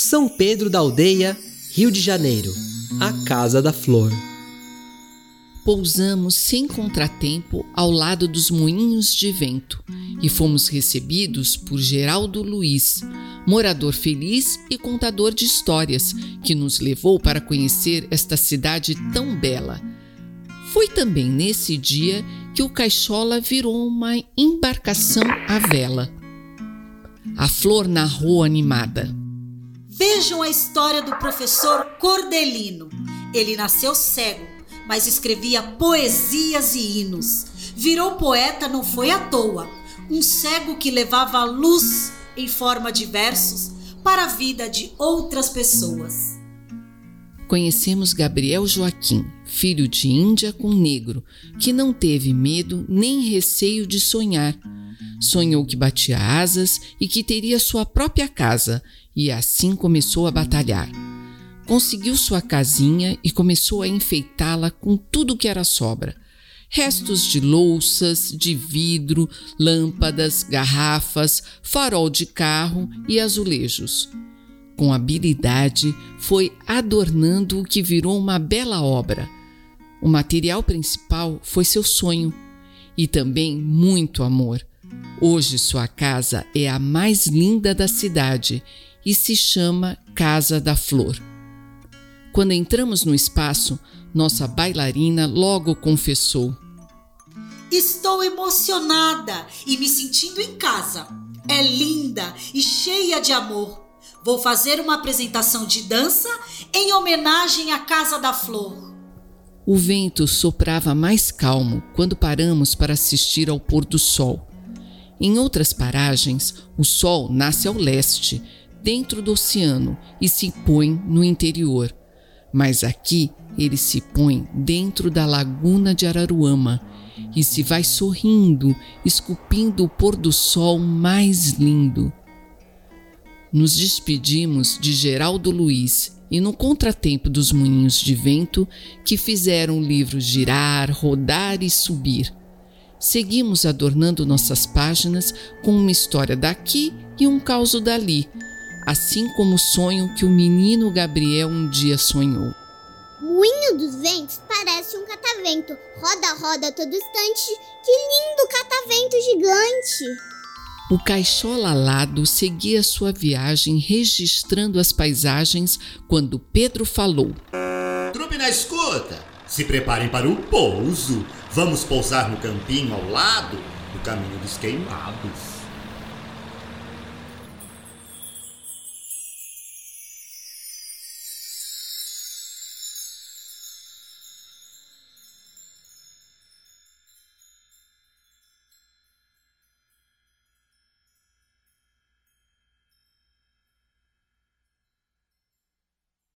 São Pedro da Aldeia, Rio de Janeiro, a Casa da Flor. Pousamos sem contratempo ao lado dos moinhos de vento e fomos recebidos por Geraldo Luiz, morador feliz e contador de histórias, que nos levou para conhecer esta cidade tão bela. Foi também nesse dia que o Caixola virou uma embarcação à vela. A flor narrou animada. Vejam a história do professor Cordelino. Ele nasceu cego, mas escrevia poesias e hinos. Virou poeta não foi à toa. Um cego que levava a luz em forma de versos para a vida de outras pessoas. Conhecemos Gabriel Joaquim, filho de Índia com negro, que não teve medo nem receio de sonhar Sonhou que batia asas e que teria sua própria casa, e assim começou a batalhar. Conseguiu sua casinha e começou a enfeitá-la com tudo que era sobra. Restos de louças, de vidro, lâmpadas, garrafas, farol de carro e azulejos. Com habilidade, foi adornando o que virou uma bela obra. O material principal foi seu sonho e também muito amor. Hoje sua casa é a mais linda da cidade e se chama Casa da Flor. Quando entramos no espaço, nossa bailarina logo confessou: Estou emocionada e me sentindo em casa. É linda e cheia de amor. Vou fazer uma apresentação de dança em homenagem à Casa da Flor. O vento soprava mais calmo quando paramos para assistir ao pôr do sol. Em outras paragens, o Sol nasce ao leste, dentro do oceano, e se põe no interior. Mas aqui ele se põe dentro da laguna de Araruama e se vai sorrindo, esculpindo o pôr do sol mais lindo. Nos despedimos de Geraldo Luiz e no contratempo dos moinhos de vento que fizeram o livro girar, rodar e subir seguimos adornando nossas páginas com uma história daqui e um caos dali, assim como o sonho que o menino Gabriel um dia sonhou. Moinho dos ventos parece um catavento, roda, roda todo instante. Que lindo catavento gigante! O caixola alado seguia sua viagem registrando as paisagens quando Pedro falou: Trupe na escuta! Se preparem para o pouso. Vamos pousar no campinho ao lado do caminho dos queimados.